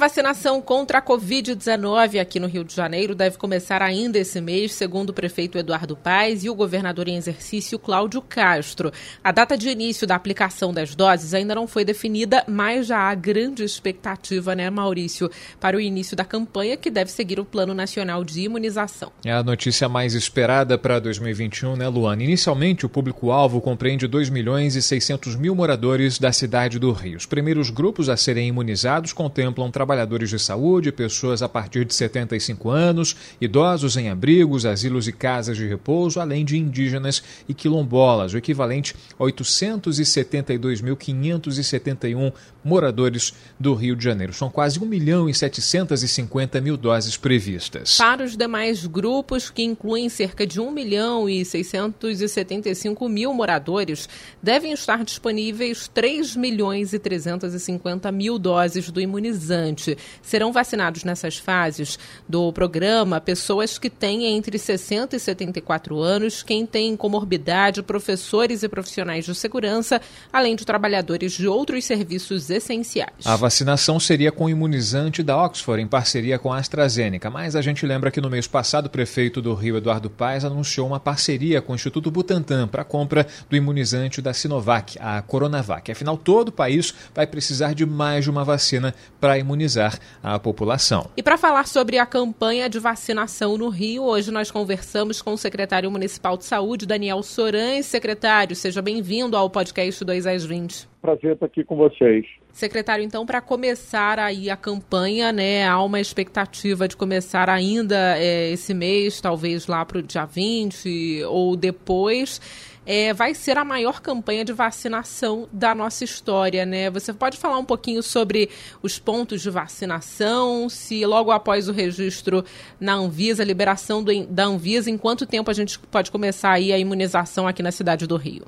Vacinação contra a Covid-19 aqui no Rio de Janeiro deve começar ainda esse mês, segundo o prefeito Eduardo Paes e o governador em exercício Cláudio Castro. A data de início da aplicação das doses ainda não foi definida, mas já há grande expectativa, né, Maurício, para o início da campanha que deve seguir o Plano Nacional de Imunização. É a notícia mais esperada para 2021, né, Luana? Inicialmente, o público-alvo compreende 2 milhões e 600 mil moradores da cidade do Rio. Os primeiros grupos a serem imunizados contemplam trabalhadores de saúde, pessoas a partir de 75 anos, idosos em abrigos, asilos e casas de repouso, além de indígenas e quilombolas, o equivalente a 872.571 moradores do Rio de Janeiro. São quase 1 milhão e 750 mil doses previstas. Para os demais grupos, que incluem cerca de 1 milhão e 675 mil moradores, devem estar disponíveis 3 milhões e 350 mil doses do imunizante. Serão vacinados nessas fases do programa pessoas que têm entre 60 e 74 anos, quem tem comorbidade, professores e profissionais de segurança, além de trabalhadores de outros serviços essenciais. A vacinação seria com o imunizante da Oxford, em parceria com a AstraZeneca, mas a gente lembra que no mês passado o prefeito do Rio, Eduardo Paes, anunciou uma parceria com o Instituto Butantan para a compra do imunizante da Sinovac, a Coronavac. Afinal, todo o país vai precisar de mais de uma vacina para imunizar a população. E para falar sobre a campanha de vacinação no Rio, hoje nós conversamos com o secretário municipal de saúde, Daniel Sorães. Secretário, seja bem-vindo ao podcast 2 às 20. Prazer estar aqui com vocês. Secretário, então, para começar aí a campanha, né, há uma expectativa de começar ainda é, esse mês, talvez lá para o dia 20 ou depois é, vai ser a maior campanha de vacinação da nossa história, né? Você pode falar um pouquinho sobre os pontos de vacinação, se logo após o registro na Anvisa, liberação do, da Anvisa, em quanto tempo a gente pode começar aí a imunização aqui na cidade do Rio?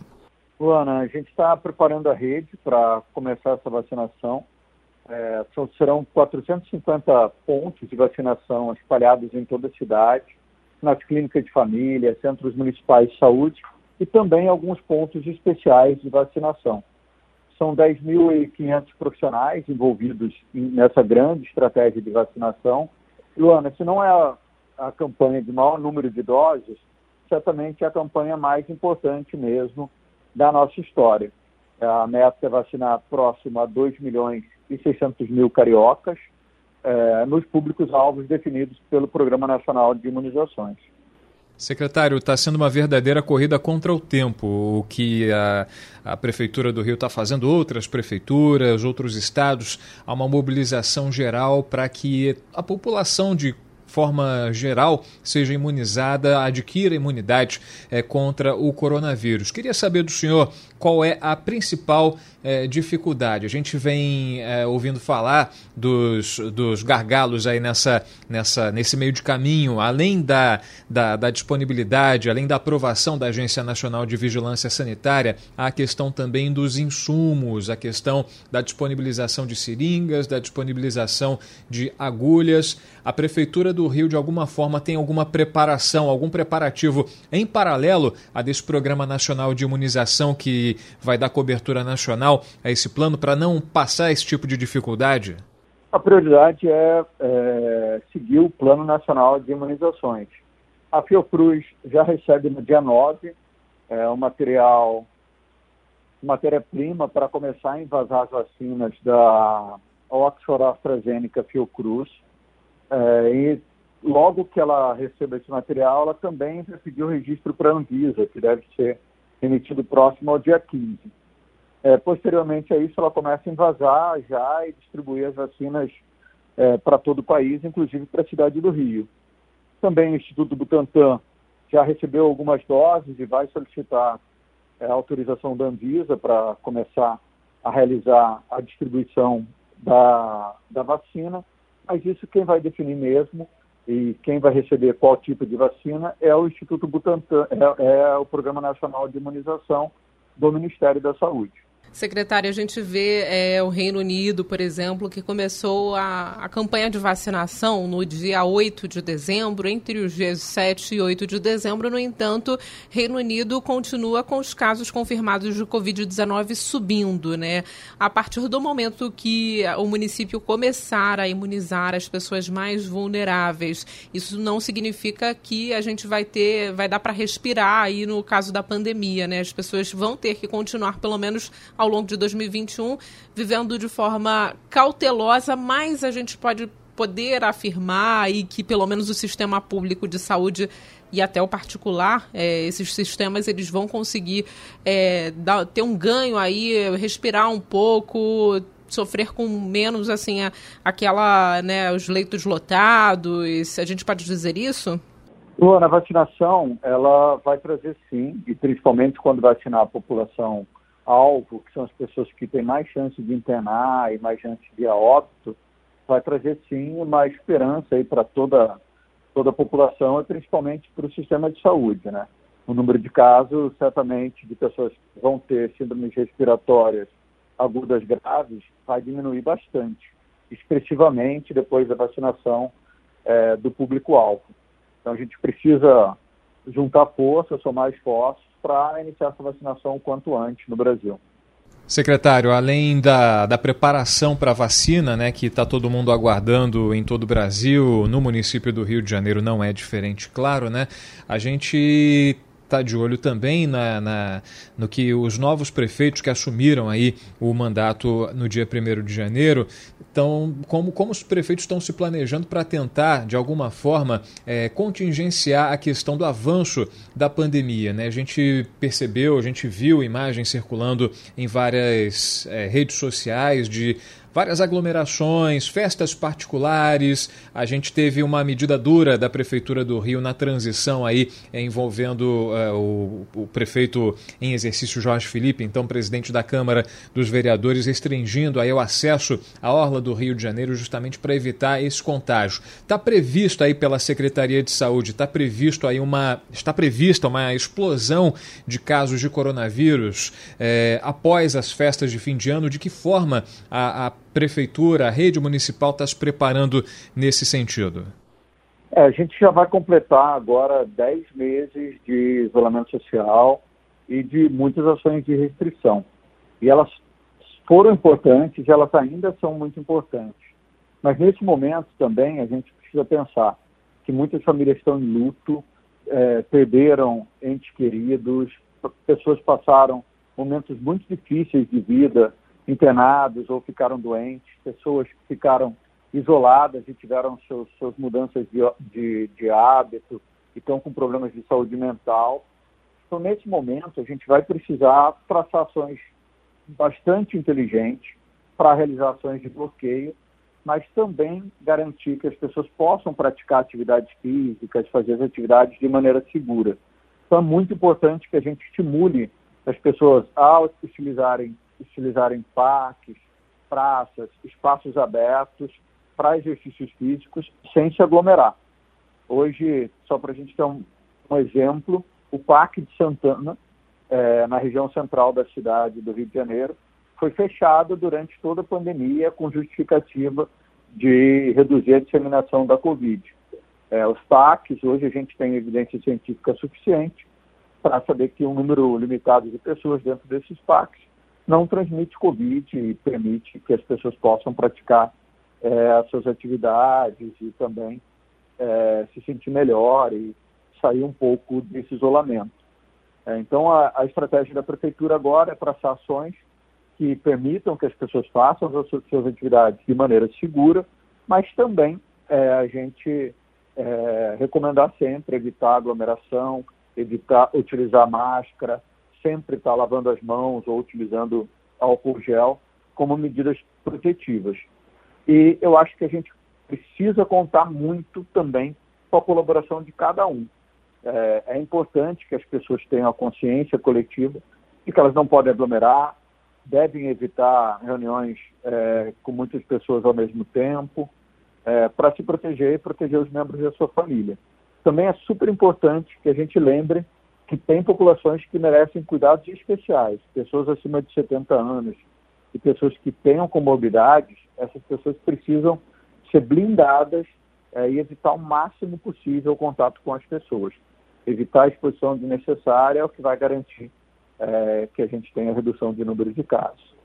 Luana, a gente está preparando a rede para começar essa vacinação. É, serão 450 pontos de vacinação espalhados em toda a cidade, nas clínicas de família, centros municipais de saúde e também alguns pontos especiais de vacinação. São 10.500 profissionais envolvidos nessa grande estratégia de vacinação. Luana, se não é a, a campanha de maior número de doses, certamente é a campanha mais importante mesmo da nossa história. A meta é vacinar próximo a 2 milhões e 600 mil cariocas eh, nos públicos-alvos definidos pelo Programa Nacional de Imunizações. Secretário, está sendo uma verdadeira corrida contra o tempo, o que a, a Prefeitura do Rio está fazendo, outras prefeituras, outros estados, há uma mobilização geral para que a população de forma geral, seja imunizada, adquira imunidade é, contra o coronavírus. Queria saber do senhor qual é a principal é, dificuldade. A gente vem é, ouvindo falar dos, dos gargalos aí nessa, nessa, nesse meio de caminho, além da, da, da disponibilidade, além da aprovação da Agência Nacional de Vigilância Sanitária, a questão também dos insumos, a questão da disponibilização de seringas, da disponibilização de agulhas. A Prefeitura do Rio, de alguma forma, tem alguma preparação, algum preparativo em paralelo a desse Programa Nacional de Imunização que vai dar cobertura nacional a esse plano para não passar esse tipo de dificuldade? A prioridade é, é seguir o Plano Nacional de Imunizações. A Fiocruz já recebe no dia 9 é, o material, matéria-prima para começar a invasar as vacinas da Oxford AstraZeneca Fiocruz. É, e logo que ela receba esse material, ela também vai pedir o registro para a Anvisa, que deve ser emitido próximo ao dia 15. É, posteriormente a isso, ela começa a invasar já e distribuir as vacinas é, para todo o país, inclusive para a cidade do Rio. Também o Instituto Butantan já recebeu algumas doses e vai solicitar é, autorização da Anvisa para começar a realizar a distribuição da, da vacina, mas isso quem vai definir mesmo e quem vai receber qual tipo de vacina é o Instituto Butantan, é, é o Programa Nacional de Imunização do Ministério da Saúde. Secretária, a gente vê é, o Reino Unido, por exemplo, que começou a, a, campanha de vacinação no dia 8 de dezembro, entre os dias 7 e 8 de dezembro. No entanto, Reino Unido continua com os casos confirmados de Covid-19 subindo, né? A partir do momento que o município começar a imunizar as pessoas mais vulneráveis, isso não significa que a gente vai ter, vai dar para respirar aí no caso da pandemia, né? As pessoas vão ter que continuar, pelo menos, ao longo de 2021, vivendo de forma cautelosa, mas a gente pode poder afirmar e que pelo menos o sistema público de saúde e até o particular, é, esses sistemas eles vão conseguir é, dar, ter um ganho aí, respirar um pouco, sofrer com menos assim a, aquela, né, os leitos lotados. A gente pode dizer isso? Luana, a vacinação ela vai trazer sim, e principalmente quando vacinar a população alvo, que são as pessoas que têm mais chance de internar e mais chance de ir a óbito, vai trazer sim uma esperança aí para toda, toda a população e principalmente para o sistema de saúde, né? O número de casos, certamente, de pessoas que vão ter síndromes respiratórias agudas graves vai diminuir bastante, expressivamente depois da vacinação é, do público-alvo. Então a gente precisa juntar forças, somar esforços para iniciar essa vacinação o quanto antes no Brasil. Secretário, além da, da preparação para a vacina, né, que está todo mundo aguardando em todo o Brasil, no município do Rio de Janeiro não é diferente, claro, né? A gente está de olho também na, na, no que os novos prefeitos que assumiram aí o mandato no dia 1 de janeiro, então, como, como os prefeitos estão se planejando para tentar, de alguma forma, é, contingenciar a questão do avanço da pandemia. Né? A gente percebeu, a gente viu imagens circulando em várias é, redes sociais de várias aglomerações, festas particulares. A gente teve uma medida dura da Prefeitura do Rio na transição aí envolvendo uh, o, o, prefeito em exercício Jorge Felipe, então presidente da Câmara dos Vereadores, restringindo aí o acesso à Orla do Rio de Janeiro justamente para evitar esse contágio. Está previsto aí pela Secretaria de Saúde, está previsto aí uma está prevista uma explosão de casos de coronavírus eh, após as festas de fim de ano. De que forma a, a prefeitura, a rede municipal está se preparando nesse sentido? É, a gente já vai completar agora 10 meses de isolamento social e de muitas ações de restrição. E elas foram importantes, elas ainda são muito importantes. Mas nesse momento também a gente precisa pensar que muitas famílias estão em luto, é, perderam entes queridos, pessoas passaram momentos muito difíceis de vida, internados ou ficaram doentes, pessoas que ficaram isoladas e tiveram seus, suas mudanças de, de, de hábito e estão com problemas de saúde mental. Então, nesse momento, a gente vai precisar traçar ações bastante inteligentes para realizações de bloqueio, mas também garantir que as pessoas possam praticar atividades físicas, fazer as atividades de maneira segura. Então, é muito importante que a gente estimule as pessoas a utilizarem utilizarem parques, praças, espaços abertos para exercícios físicos sem se aglomerar. Hoje, só para a gente ter um, um, exemplo, o Parque de Santana, é, na região central da cidade do Rio de Janeiro, foi fechado durante toda a pandemia com justificativa de reduzir a disseminação da Covid. É, os parques, hoje a gente tem evidência científica suficiente para saber que um número limitado de pessoas dentro desses parques não transmite Covid e permite que as pessoas possam praticar é, as suas atividades e também é, se sentir melhor e sair um pouco desse isolamento. É, então, a, a, estratégia da prefeitura agora é traçar ações que permitam que as pessoas façam as suas, suas atividades de maneira segura, mas também a gente recomendar sempre evitar aglomeração, evitar utilizar máscara, sempre estar tá lavando as mãos ou utilizando álcool gel como medidas protetivas. E eu acho que a gente precisa contar muito também com a colaboração de cada um. É, é importante que as pessoas tenham a consciência coletiva de que elas não podem aglomerar, devem evitar reuniões é, com muitas pessoas ao mesmo tempo, é, para se proteger e proteger os membros da sua família. Também é super importante que a gente lembre que tem populações que merecem cuidados especiais, pessoas acima de 70 anos e pessoas que tenham comorbidades, essas pessoas precisam ser blindadas é, e evitar o máximo possível o contato com as pessoas. Evitar a exposição desnecessária é o que vai garantir é, que a gente tenha redução de número de casos.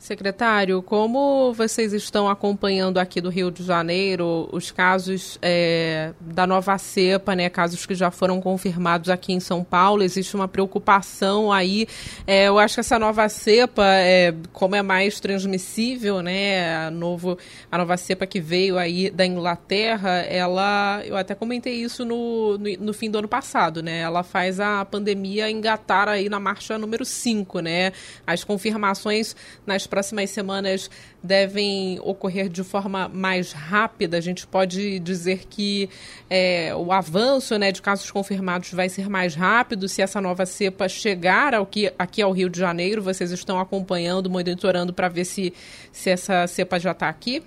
Secretário, como vocês estão acompanhando aqui do Rio de Janeiro os casos é, da nova cepa, né, casos que já foram confirmados aqui em São Paulo? Existe uma preocupação aí. É, eu acho que essa nova cepa, é, como é mais transmissível, né, a, novo, a nova cepa que veio aí da Inglaterra, ela, eu até comentei isso no, no, no fim do ano passado, né? Ela faz a pandemia engatar aí na marcha número 5, né? As confirmações nas próximas semanas devem ocorrer de forma mais rápida? A gente pode dizer que é, o avanço né, de casos confirmados vai ser mais rápido se essa nova cepa chegar ao que, aqui ao Rio de Janeiro? Vocês estão acompanhando, monitorando para ver se, se essa cepa já está aqui?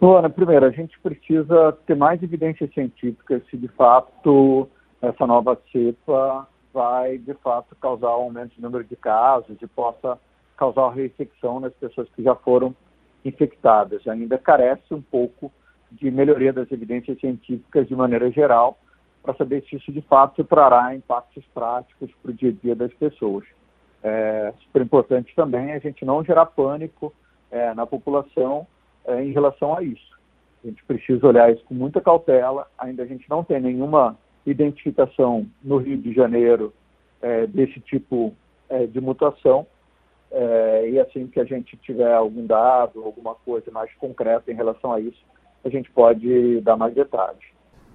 Luana, primeiro, a gente precisa ter mais evidências científicas se de fato essa nova cepa vai de fato causar um aumento de número de casos e possa causar reinfecção nas pessoas que já foram infectadas. Ainda carece um pouco de melhoria das evidências científicas de maneira geral para saber se isso de fato trará impactos práticos para o dia a dia das pessoas. É super importante também a gente não gerar pânico é, na população é, em relação a isso. A gente precisa olhar isso com muita cautela. Ainda a gente não tem nenhuma identificação no Rio de Janeiro é, desse tipo é, de mutação, é, e assim que a gente tiver algum dado, alguma coisa mais concreta em relação a isso, a gente pode dar mais detalhes.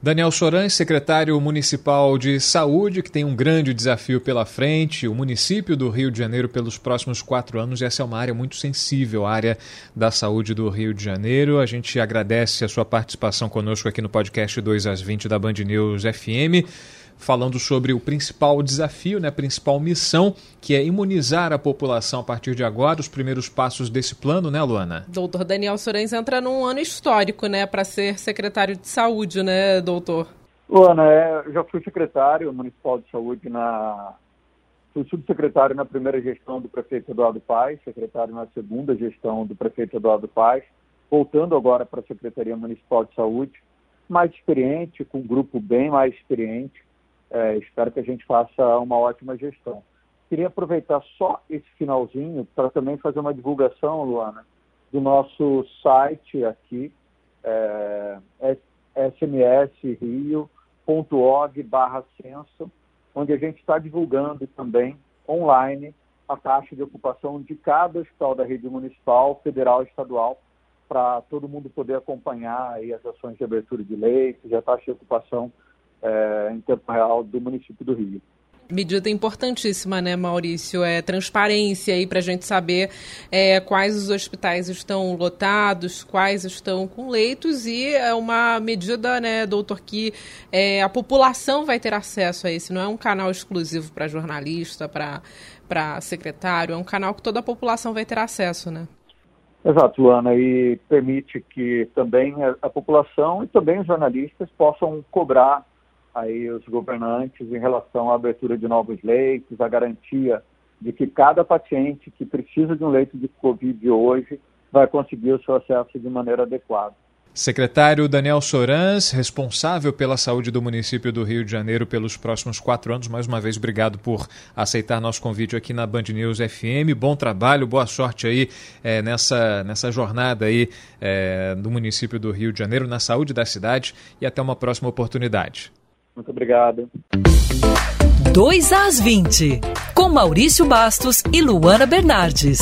Daniel Soran, secretário municipal de saúde, que tem um grande desafio pela frente, o município do Rio de Janeiro pelos próximos quatro anos. Essa é uma área muito sensível, a área da saúde do Rio de Janeiro. A gente agradece a sua participação conosco aqui no podcast 2 às 20 da Band News FM falando sobre o principal desafio, né, a principal missão, que é imunizar a população a partir de agora, os primeiros passos desse plano, né, Luana? Doutor Daniel Sorens entra num ano histórico, né, para ser secretário de saúde, né, doutor? Luana, é, eu já fui secretário municipal de saúde na. Fui subsecretário na primeira gestão do prefeito Eduardo Paes, secretário na segunda gestão do prefeito Eduardo Paes, voltando agora para a Secretaria Municipal de Saúde, mais experiente, com um grupo bem mais experiente, é, espero que a gente faça uma ótima gestão. Queria aproveitar só esse finalzinho para também fazer uma divulgação, Luana, do nosso site aqui, é, smsrio.org barra censo, onde a gente está divulgando também online a taxa de ocupação de cada hospital da rede municipal, federal e estadual, para todo mundo poder acompanhar aí as ações de abertura de leitos a taxa de ocupação é, em tempo real do município do Rio. Medida importantíssima, né, Maurício? É transparência aí para a gente saber é, quais os hospitais estão lotados, quais estão com leitos e é uma medida, né, doutor, que é, a população vai ter acesso a esse. Não é um canal exclusivo para jornalista, para secretário, é um canal que toda a população vai ter acesso, né? Exato, Luana, e permite que também a, a população e também os jornalistas possam cobrar aí os governantes em relação à abertura de novos leitos, a garantia de que cada paciente que precisa de um leito de Covid hoje vai conseguir o seu acesso de maneira adequada. Secretário Daniel Sorans, responsável pela saúde do município do Rio de Janeiro pelos próximos quatro anos. Mais uma vez, obrigado por aceitar nosso convite aqui na Band News FM. Bom trabalho, boa sorte aí é, nessa, nessa jornada aí é, do município do Rio de Janeiro, na saúde da cidade e até uma próxima oportunidade. Muito obrigado. 2 às 20, com Maurício Bastos e Luana Bernardes.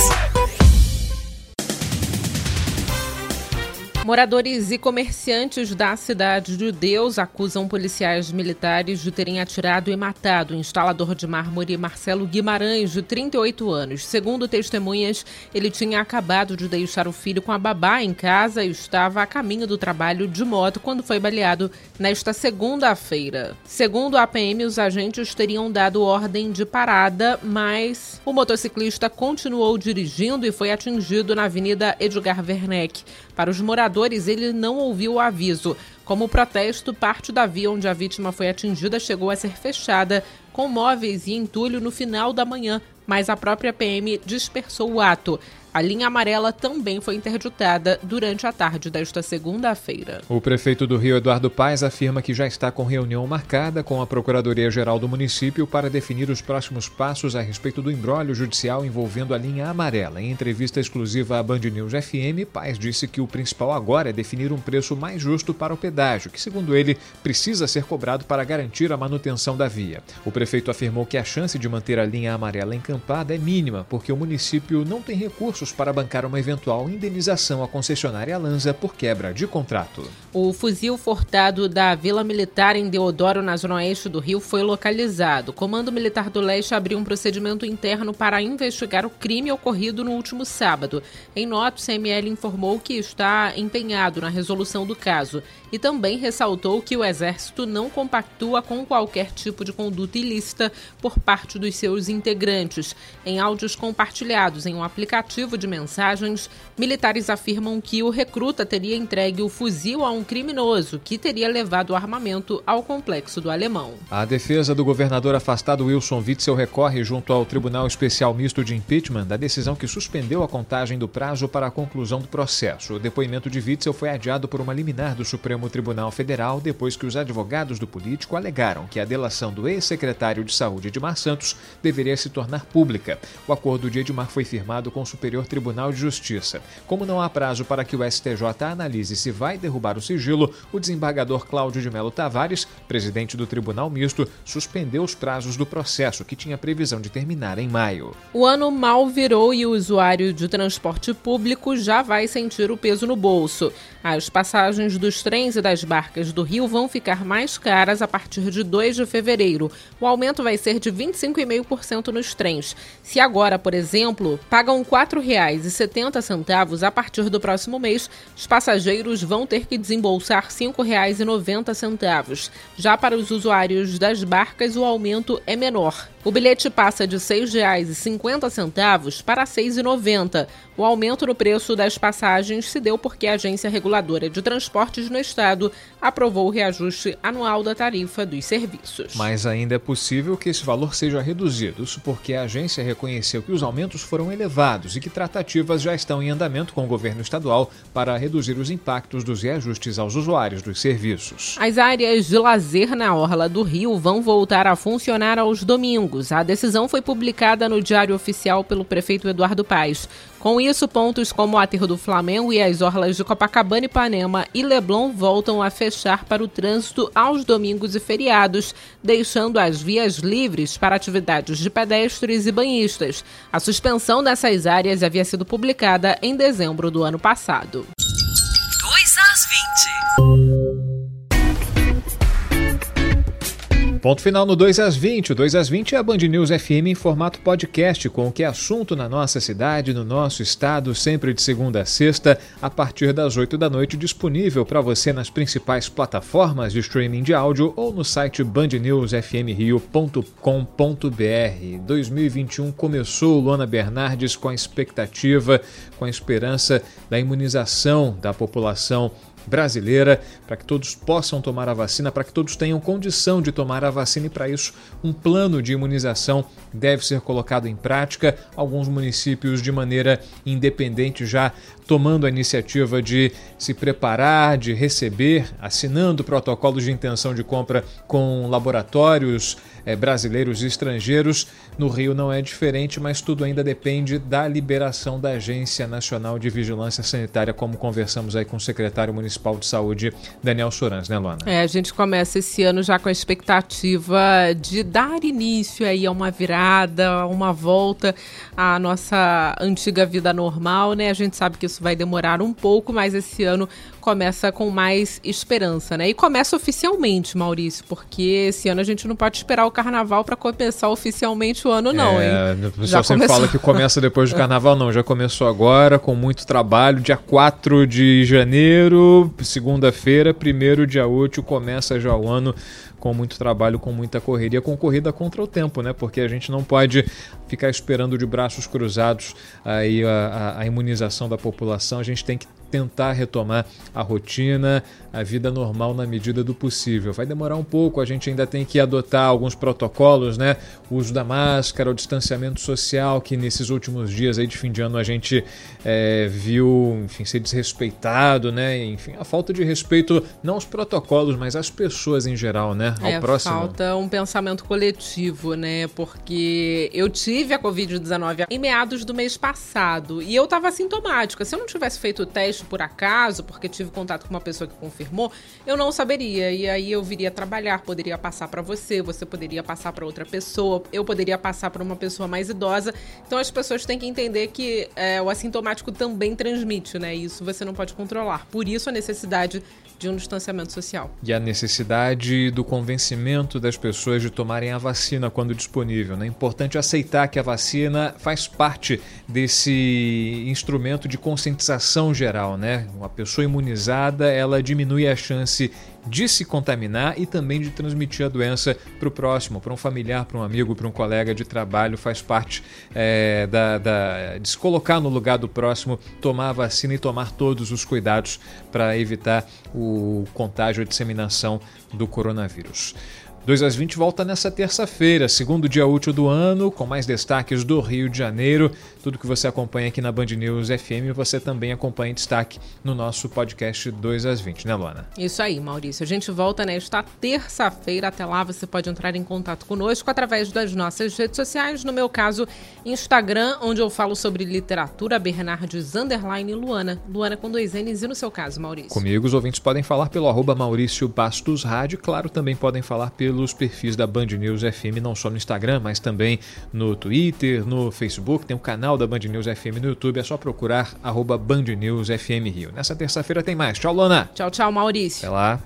Moradores e comerciantes da cidade de Deus acusam policiais militares de terem atirado e matado o instalador de mármore Marcelo Guimarães, de 38 anos. Segundo testemunhas, ele tinha acabado de deixar o filho com a babá em casa e estava a caminho do trabalho de moto quando foi baleado nesta segunda-feira. Segundo a PM, os agentes teriam dado ordem de parada, mas o motociclista continuou dirigindo e foi atingido na Avenida Edgar Werneck. Para os moradores, ele não ouviu o aviso. Como protesto, parte da via onde a vítima foi atingida chegou a ser fechada, com móveis e entulho no final da manhã, mas a própria PM dispersou o ato. A linha amarela também foi interditada durante a tarde desta segunda-feira. O prefeito do Rio, Eduardo Paes, afirma que já está com reunião marcada com a Procuradoria-Geral do município para definir os próximos passos a respeito do embrólio judicial envolvendo a linha amarela. Em entrevista exclusiva à Band News FM, Paes disse que o principal agora é definir um preço mais justo para o pedágio, que, segundo ele, precisa ser cobrado para garantir a manutenção da via. O prefeito afirmou que a chance de manter a linha amarela encampada é mínima, porque o município não tem recursos recursos para bancar uma eventual indenização à concessionária Lanza por quebra de contrato. O fuzil furtado da Vila Militar em Deodoro, na zona oeste do Rio, foi localizado. O Comando Militar do Leste abriu um procedimento interno para investigar o crime ocorrido no último sábado. Em nota, o CML informou que está empenhado na resolução do caso e também ressaltou que o Exército não compactua com qualquer tipo de conduta ilícita por parte dos seus integrantes. Em áudios compartilhados em um aplicativo de mensagens, militares afirmam que o recruta teria entregue o fuzil a um criminoso que teria levado o armamento ao complexo do alemão. A defesa do governador afastado Wilson Witzel recorre junto ao Tribunal Especial Misto de Impeachment da decisão que suspendeu a contagem do prazo para a conclusão do processo. O depoimento de Witzel foi adiado por uma liminar do Supremo Tribunal Federal depois que os advogados do político alegaram que a delação do ex-secretário de Saúde Edmar Santos deveria se tornar pública. O acordo de Edmar foi firmado com o Superior Superior Tribunal de Justiça. Como não há prazo para que o STJ analise se vai derrubar o sigilo, o desembargador Cláudio de Melo Tavares, presidente do Tribunal Misto, suspendeu os prazos do processo, que tinha previsão de terminar em maio. O ano mal virou e o usuário de transporte público já vai sentir o peso no bolso. As passagens dos trens e das barcas do Rio vão ficar mais caras a partir de 2 de fevereiro. O aumento vai ser de 25,5% nos trens. Se agora, por exemplo, pagam R$ 4,70 a partir do próximo mês, os passageiros vão ter que desembolsar R$ 5,90. Já para os usuários das barcas, o aumento é menor. O bilhete passa de R$ 6,50 para R$ 6,90. O aumento no preço das passagens se deu porque a Agência Reguladora de Transportes no Estado aprovou o reajuste anual da tarifa dos serviços. Mas ainda é possível que esse valor seja reduzido, isso porque a agência reconheceu que os aumentos foram elevados e que tratativas já estão em andamento com o governo estadual para reduzir os impactos dos reajustes aos usuários dos serviços. As áreas de lazer na Orla do Rio vão voltar a funcionar aos domingos. A decisão foi publicada no Diário Oficial pelo prefeito Eduardo Paes. Com isso, pontos como o Aterro do Flamengo e as orlas de Copacabana, Ipanema e Leblon voltam a fechar para o trânsito aos domingos e feriados, deixando as vias livres para atividades de pedestres e banhistas. A suspensão dessas áreas havia sido publicada em dezembro do ano passado. 2 às 20. Ponto final no 2 às 20. O 2 às 20 é a Band News FM em formato podcast, com o que é assunto na nossa cidade, no nosso estado, sempre de segunda a sexta, a partir das 8 da noite, disponível para você nas principais plataformas de streaming de áudio ou no site bandnewsfmrio.com.br. 2021 começou, Luana Bernardes, com a expectativa, com a esperança da imunização da população brasileira, para que todos possam tomar a vacina, para que todos tenham condição de tomar a vacina e para isso um plano de imunização deve ser colocado em prática. Alguns municípios de maneira independente já tomando a iniciativa de se preparar, de receber, assinando protocolos de intenção de compra com laboratórios é, brasileiros e estrangeiros. No Rio não é diferente, mas tudo ainda depende da liberação da Agência Nacional de Vigilância Sanitária, como conversamos aí com o secretário municipal de saúde, Daniel Sorans, né, Luana? É, a gente começa esse ano já com a expectativa de dar início aí a uma virada, uma volta à nossa antiga vida normal, né? A gente sabe que isso vai demorar um pouco, mas esse ano começa com mais esperança, né? E começa oficialmente, Maurício, porque esse ano a gente não pode esperar o carnaval para começar oficialmente o ano, não, é, hein? O pessoal sempre fala que começa depois do carnaval, não, já começou agora, com muito trabalho. Dia 4 de janeiro, segunda-feira, primeiro dia útil, começa já o ano com muito trabalho, com muita correria, com corrida contra o tempo, né? Porque a gente não pode ficar esperando de braços cruzados aí a, a, a imunização da população, a gente tem que tentar retomar a rotina, a vida normal na medida do possível. Vai demorar um pouco, a gente ainda tem que adotar alguns protocolos, né? O uso da máscara, o distanciamento social, que nesses últimos dias aí de fim de ano a gente é, viu, enfim, ser desrespeitado, né? Enfim, a falta de respeito, não aos protocolos, mas às pessoas em geral, né? Ao é, próximo. Falta um pensamento coletivo, né? Porque eu tive a Covid-19 em meados do mês passado e eu tava assintomática. Se eu não tivesse feito o teste por acaso, porque tive contato com uma pessoa que confirmou, eu não saberia. E aí eu viria trabalhar, poderia passar para você, você poderia passar para outra pessoa, eu poderia passar para uma pessoa mais idosa. Então as pessoas têm que entender que é, o assintomático também transmite, né? Isso você não pode controlar. Por isso a necessidade de um distanciamento social. E a necessidade do convencimento das pessoas de tomarem a vacina quando disponível. Né? É importante aceitar que a vacina faz parte desse instrumento de conscientização geral. Né? Uma pessoa imunizada ela diminui a chance de se contaminar e também de transmitir a doença para o próximo, para um familiar, para um amigo, para um colega de trabalho. Faz parte é, da, da, de se colocar no lugar do próximo, tomar a vacina e tomar todos os cuidados para evitar o contágio e disseminação do coronavírus. 2 às 20 volta nessa terça-feira, segundo dia útil do ano, com mais destaques do Rio de Janeiro. Tudo que você acompanha aqui na Band News FM, você também acompanha em destaque no nosso podcast 2 às 20, né, Luana? Isso aí, Maurício. A gente volta nesta terça-feira. Até lá você pode entrar em contato conosco através das nossas redes sociais. No meu caso, Instagram, onde eu falo sobre literatura, Bernardes Underline Luana. Luana com dois N's e no seu caso, Maurício. Comigo, os ouvintes podem falar pelo arroba Maurício Bastos Rádio. Claro, também podem falar pelo pelos perfis da Band News FM, não só no Instagram, mas também no Twitter, no Facebook. Tem o um canal da Band News FM no YouTube. É só procurar arroba Band News FM Rio. Nessa terça-feira tem mais. Tchau, Lona. Tchau, tchau, Maurício. Até lá.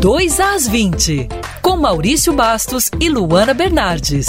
Dois às 20, com Maurício Bastos e Luana Bernardes.